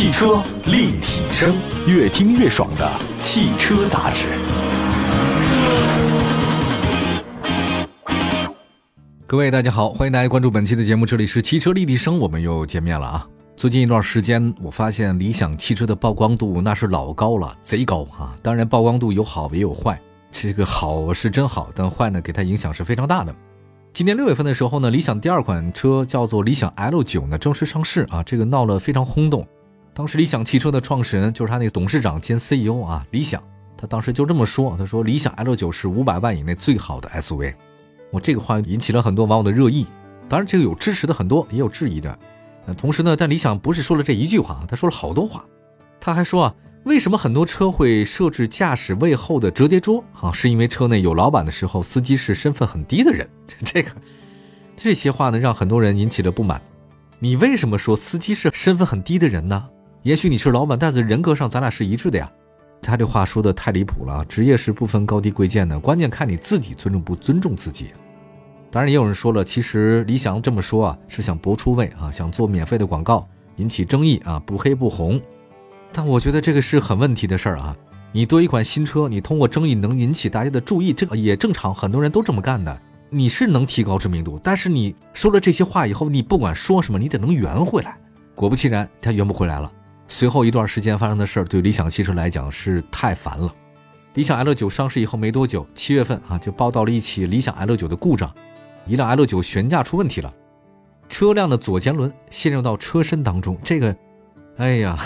汽车立体声，越听越爽的汽车杂志。各位大家好，欢迎大家关注本期的节目，这里是汽车立体声，我们又见面了啊！最近一段时间，我发现理想汽车的曝光度那是老高了，贼高啊！当然，曝光度有好也有坏，这个好是真好，但坏呢，给它影响是非常大的。今年六月份的时候呢，理想第二款车叫做理想 L 九呢正式上市啊，这个闹了非常轰动。当时理想汽车的创始人就是他那个董事长兼 CEO 啊，理想，他当时就这么说，他说理想 L 九是五百万以内最好的 SUV。我这个话引起了很多网友的热议，当然这个有支持的很多，也有质疑的。那同时呢，但理想不是说了这一句话，他说了好多话。他还说啊，为什么很多车会设置驾驶位后的折叠桌啊？是因为车内有老板的时候，司机是身份很低的人。这个这些话呢，让很多人引起了不满。你为什么说司机是身份很低的人呢？也许你是老板，但是人格上咱俩是一致的呀。他这话说的太离谱了，职业是不分高低贵贱的，关键看你自己尊重不尊重自己。当然，也有人说了，其实李想这么说啊，是想博出位啊，想做免费的广告，引起争议啊，不黑不红。但我觉得这个是很问题的事儿啊。你多一款新车，你通过争议能引起大家的注意，这个也正常，很多人都这么干的。你是能提高知名度，但是你说了这些话以后，你不管说什么，你得能圆回来。果不其然，他圆不回来了。随后一段时间发生的事儿，对理想汽车来讲是太烦了。理想 L 九上市以后没多久，七月份啊就报道了一起理想 L 九的故障，一辆 L 九悬架出问题了，车辆的左前轮陷入到车身当中。这个，哎呀，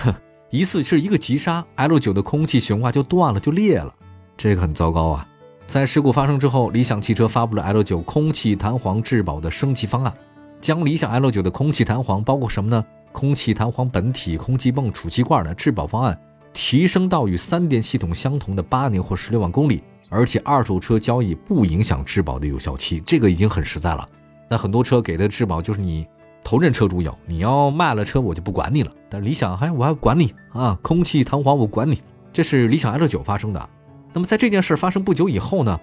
疑似是一个急刹，L 九的空气悬挂就断了，就裂了，这个很糟糕啊。在事故发生之后，理想汽车发布了 L 九空气弹簧质保的升级方案，将理想 L 九的空气弹簧包括什么呢？空气弹簧本体、空气泵、储气罐的质保方案提升到与三电系统相同的八年或十六万公里，而且二手车交易不影响质保的有效期，这个已经很实在了。那很多车给的质保就是你头任车主有，你要卖了车我就不管你了。但理想还我还管你啊，空气弹簧我管你。这是理想 L 九发生的。那么在这件事发生不久以后呢，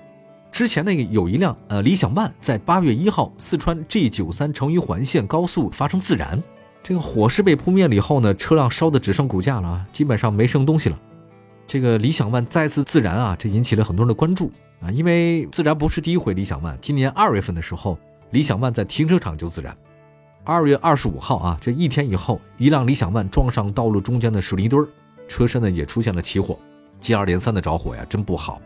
之前那个有一辆呃理想 ONE 在八月一号四川 G 九三成渝环线高速发生自燃。这个火势被扑灭了以后呢，车辆烧的只剩骨架了，基本上没剩东西了。这个理想 ONE 再次自燃啊，这引起了很多人的关注啊，因为自燃不是第一回理想 ONE。今年二月份的时候，理想 ONE 在停车场就自燃。二月二十五号啊，这一天以后，一辆理想 ONE 撞上道路中间的水泥墩儿，车身呢也出现了起火，接二连三的着火呀，真不好。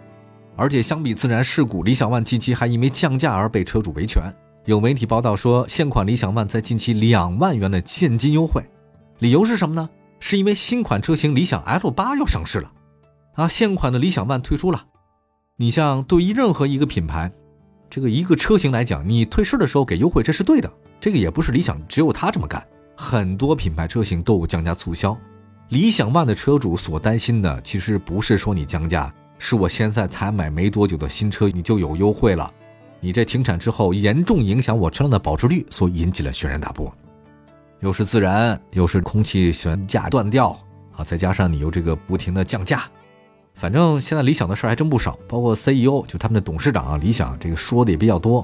而且相比自燃事故，理想 ONE 近期还因为降价而被车主维权。有媒体报道说，现款理想 ONE 在近期两万元的现金优惠，理由是什么呢？是因为新款车型理想 L 八要上市了，啊，现款的理想 ONE 退出了。你像对于任何一个品牌，这个一个车型来讲，你退市的时候给优惠，这是对的。这个也不是理想只有他这么干，很多品牌车型都有降价促销。理想 ONE 的车主所担心的，其实不是说你降价，是我现在才买没多久的新车，你就有优惠了。你这停产之后严重影响我车辆的保值率，所引起了轩然大波。又是自燃，又是空气悬架断掉啊，再加上你又这个不停的降价，反正现在理想的事儿还真不少。包括 CEO 就他们的董事长啊，理想这个说的也比较多。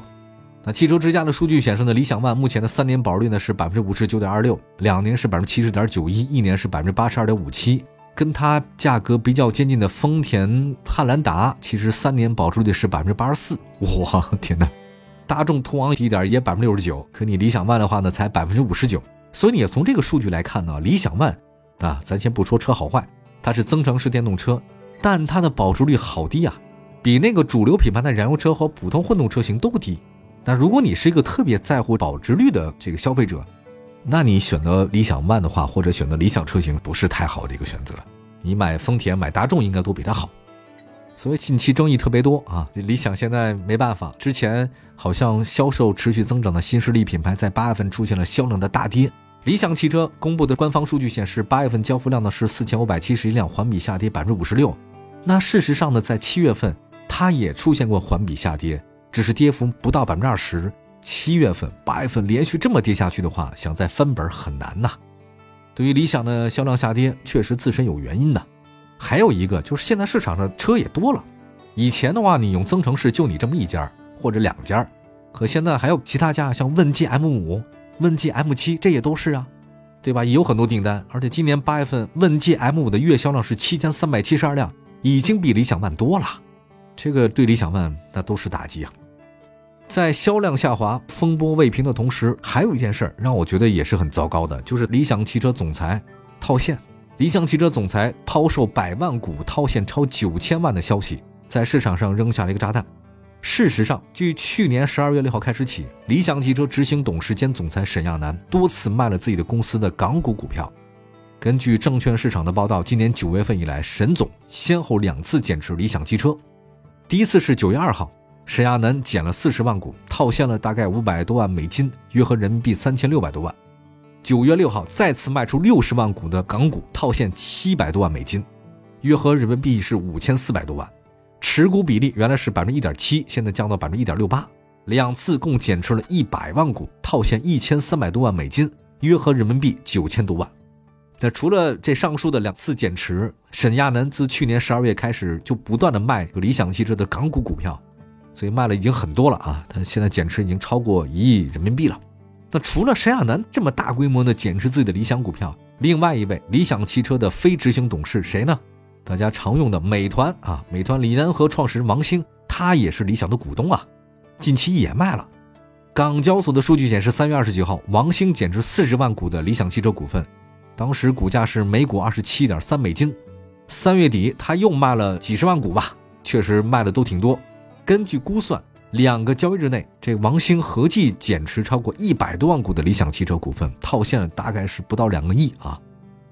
那汽车之家的数据显示呢，理想 ONE 目前的三年保值率呢是百分之五十九点二六，两年是百分之七十点九一，一年是百分之八十二点五七。跟它价格比较接近的丰田汉兰达，其实三年保值率是百分之八十四。哇，天哪！大众途昂低点也百分之六十九，可你理想 ONE 的话呢，才百分之五十九。所以你也从这个数据来看呢，理想 ONE 啊，咱先不说车好坏，它是增程式电动车，但它的保值率好低啊，比那个主流品牌的燃油车和普通混动车型都低。那如果你是一个特别在乎保值率的这个消费者，那你选择理想 ONE 的话，或者选择理想车型，不是太好的一个选择。你买丰田、买大众应该都比它好。所以近期争议特别多啊，理想现在没办法。之前好像销售持续增长的新势力品牌，在八月份出现了销量的大跌。理想汽车公布的官方数据显示，八月份交付量呢是四千五百七十一辆，环比下跌百分之五十六。那事实上呢，在七月份它也出现过环比下跌，只是跌幅不到百分之二十。七月份、八月份连续这么跌下去的话，想再翻本很难呐。对于理想的销量下跌，确实自身有原因的。还有一个就是现在市场上车也多了，以前的话你用增程式就你这么一家或者两家，可现在还有其他家，像问界 M 五、问界 M 七，这也都是啊。对吧？也有很多订单，而且今年八月份问界 M5 的月销量是七千三百七十二辆，已经比理想 ONE 多了，这个对理想 ONE 那都是打击啊。在销量下滑、风波未平的同时，还有一件事让我觉得也是很糟糕的，就是理想汽车总裁套现。理想汽车总裁抛售百万股套现超九千万的消息，在市场上扔下了一个炸弹。事实上，据去年十二月六号开始起，理想汽车执行董事兼总裁沈亚楠多次卖了自己的公司的港股股票。根据证券市场的报道，今年九月份以来，沈总先后两次减持理想汽车。第一次是九月二号。沈亚楠减了四十万股，套现了大概五百多万美金，约合人民币三千六百多万。九月六号再次卖出六十万股的港股，套现七百多万美金，约合人民币是五千四百多万。持股比例原来是百分之一点七，现在降到百分之一点六八。两次共减持了一百万股，套现一千三百多万美金，约合人民币九千多万。那除了这上述的两次减持，沈亚楠自去年十二月开始就不断的卖理想汽车的港股股票。所以卖了已经很多了啊，他现在减持已经超过一亿人民币了。那除了沈亚楠这么大规模的减持自己的理想股票，另外一位理想汽车的非执行董事谁呢？大家常用的美团啊，美团李仁和创始人王兴，他也是理想的股东啊，近期也卖了。港交所的数据显示，三月二十九号，王兴减持四十万股的理想汽车股份，当时股价是每股二十七点三美金。三月底他又卖了几十万股吧，确实卖的都挺多。根据估算，两个交易日内，这王兴合计减持超过一百多万股的理想汽车股份，套现了大概是不到两个亿啊。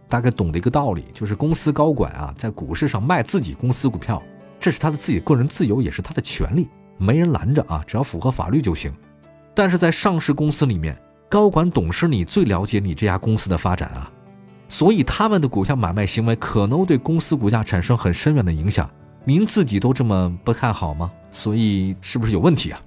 大概懂的一个道理，就是公司高管啊，在股市上卖自己公司股票，这是他的自己个人自由，也是他的权利，没人拦着啊，只要符合法律就行。但是在上市公司里面，高管董事你最了解你这家公司的发展啊，所以他们的股票买卖行为可能对公司股价产生很深远的影响。您自己都这么不看好吗？所以是不是有问题啊？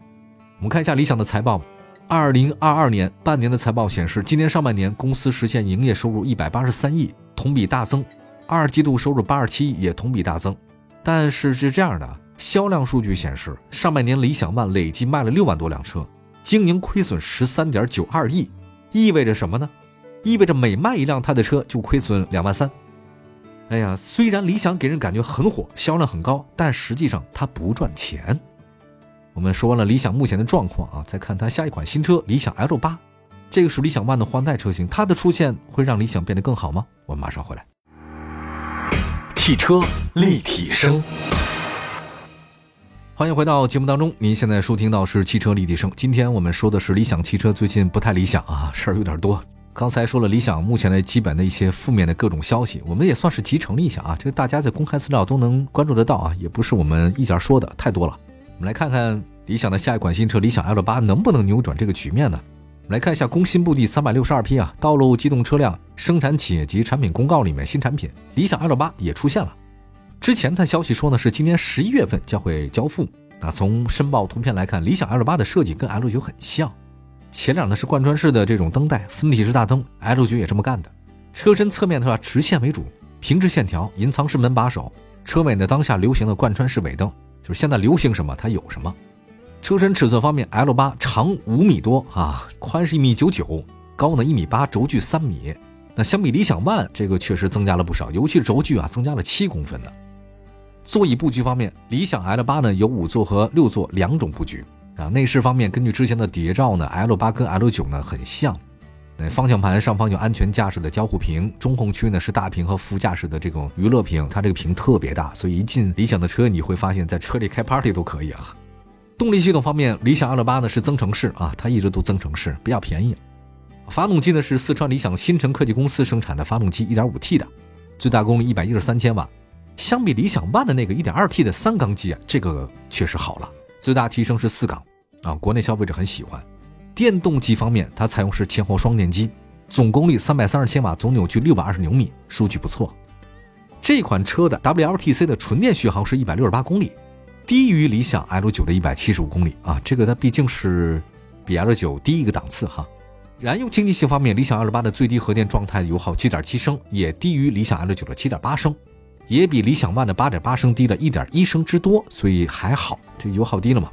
我们看一下理想的财报，二零二二年半年的财报显示，今年上半年公司实现营业收入一百八十三亿，同比大增；二季度收入八十七亿，也同比大增。但是是这样的，销量数据显示，上半年理想 ONE 累计卖了六万多辆车，经营亏损十三点九二亿，意味着什么呢？意味着每卖一辆他的车就亏损两万三。哎呀，虽然理想给人感觉很火，销量很高，但实际上它不赚钱。我们说完了理想目前的状况啊，再看它下一款新车理想 L 八，这个是理想 ONE 的换代车型，它的出现会让理想变得更好吗？我们马上回来。汽车立体声，欢迎回到节目当中。您现在收听到是汽车立体声，今天我们说的是理想汽车最近不太理想啊，事儿有点多。刚才说了理想目前的基本的一些负面的各种消息，我们也算是集成了一下啊，这个大家在公开资料都能关注得到啊，也不是我们一家说的太多了。我们来看看理想的下一款新车理想 L 八能不能扭转这个局面呢？我们来看一下工信部第三百六十二批啊道路机动车辆生产企业及产品公告里面新产品理想 L 八也出现了。之前的消息说呢是今年十一月份将会交付。那从申报图片来看，理想 L 八的设计跟 L 九很像。前脸呢是贯穿式的这种灯带，分体式大灯，L 九也这么干的。车身侧面的话直线为主，平直线条，隐藏式门把手。车尾呢当下流行的贯穿式尾灯，就是现在流行什么它有什么。车身尺寸方面，L 八长五米多啊，宽是一米九九，高呢一米八，轴距三米。那相比理想 ONE 这个确实增加了不少，尤其是轴距啊增加了七公分的。座椅布局方面，理想 L 八呢有五座和六座两种布局。啊，内饰方面根据之前的谍照呢，L 八跟 L 九呢很像。那方向盘上方有安全驾驶的交互屏，中控区呢是大屏和副驾驶的这种娱乐屏，它这个屏特别大，所以一进理想的车，你会发现在车里开 party 都可以啊。动力系统方面，理想 L 八呢是增程式啊，它一直都增程式，比较便宜。发动机呢是四川理想新城科技公司生产的发动机，1.5T 的，最大功率一百一十三千瓦。相比理想 ONE 的那个 1.2T 的三缸机啊，这个确实好了。最大提升是四缸啊，国内消费者很喜欢。电动机方面，它采用是前后双电机，总功率三百三十千瓦，总扭矩六百二十牛米，数据不错。这款车的 WLTC 的纯电续航是一百六十八公里，低于理想 L 九的一百七十五公里啊，这个它毕竟是比 L 九低一个档次哈。燃油经济性方面，理想 L 八的最低核电状态油耗七点七升，也低于理想 L 九的七点八升。也比理想 ONE 的八点八升低了一点一升之多，所以还好，这油耗低了嘛。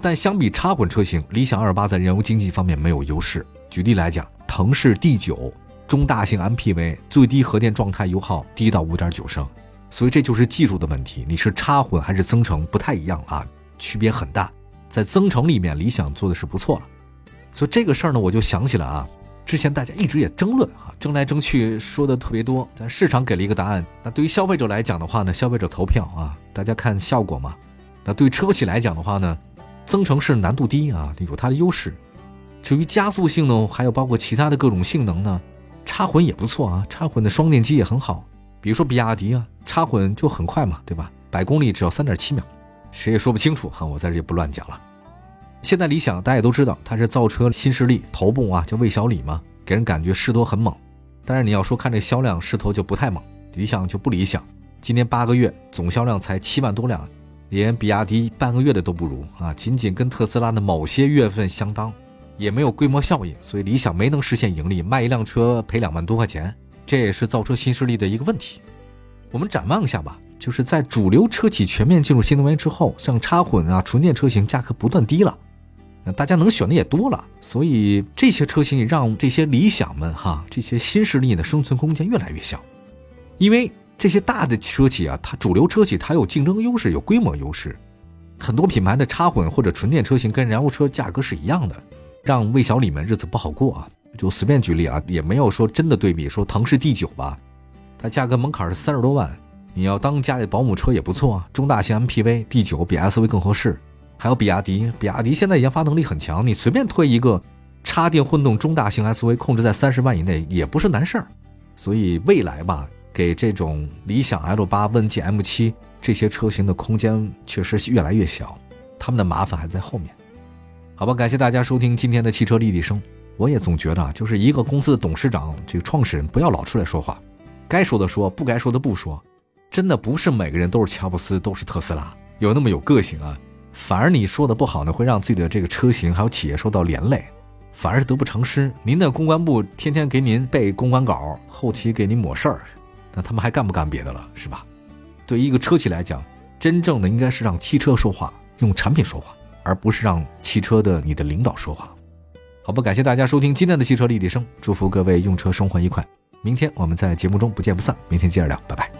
但相比插混车型，理想二八在燃油经济方面没有优势。举例来讲，腾势 D 九中大型 MPV，最低核电状态油耗低到五点九升，所以这就是技术的问题。你是插混还是增程不太一样啊，区别很大。在增程里面，理想做的是不错了。所以这个事儿呢，我就想起了啊，之前大家一直也争论啊，争来争去说的特别多，但市场给了一个答案。那对于消费者来讲的话呢，消费者投票啊，大家看效果嘛。那对于车企来讲的话呢，增程是难度低啊，有它的优势。至于加速性能，还有包括其他的各种性能呢，插混也不错啊，插混的双电机也很好。比如说比亚迪啊，插混就很快嘛，对吧？百公里只要三点七秒，谁也说不清楚哈，我在这就不乱讲了。现在理想大家也都知道，它是造车新势力头部啊，叫魏小李嘛，给人感觉势头很猛。但是你要说看这销量势头就不太猛，理想就不理想。今年八个月总销量才七万多辆，连比亚迪半个月的都不如啊，仅仅跟特斯拉的某些月份相当。也没有规模效应，所以理想没能实现盈利，卖一辆车赔两万多块钱，这也是造车新势力的一个问题。我们展望一下吧，就是在主流车企全面进入新能源之后，像插混啊、纯电车型价格不断低了，大家能选的也多了，所以这些车型也让这些理想们哈，这些新势力的生存空间越来越小。因为这些大的车企啊，它主流车企它有竞争优势，有规模优势，很多品牌的插混或者纯电车型跟燃油车价格是一样的。让魏小李们日子不好过啊！就随便举例啊，也没有说真的对比，说腾势 D 九吧，它价格门槛是三十多万，你要当家里保姆车也不错啊。中大型 MPV D 九比 SUV 更合适，还有比亚迪，比亚迪现在研发能力很强，你随便推一个插电混动中大型 SUV，控制在三十万以内也不是难事儿。所以未来吧，给这种理想 L 八、问界 M 七这些车型的空间确实越来越小，他们的麻烦还在后面。好吧，感谢大家收听今天的汽车立体声。我也总觉得啊，就是一个公司的董事长，这个创始人不要老出来说话，该说的说，不该说的不说。真的不是每个人都是乔布斯，都是特斯拉，有那么有个性啊。反而你说的不好呢，会让自己的这个车型还有企业受到连累，反而是得不偿失。您的公关部天天给您背公关稿，后期给您抹事儿，那他们还干不干别的了，是吧？对于一个车企来讲，真正的应该是让汽车说话，用产品说话。而不是让汽车的你的领导说话，好吧？感谢大家收听今天的汽车立体声，祝福各位用车生活愉快。明天我们在节目中不见不散。明天接着聊，拜拜。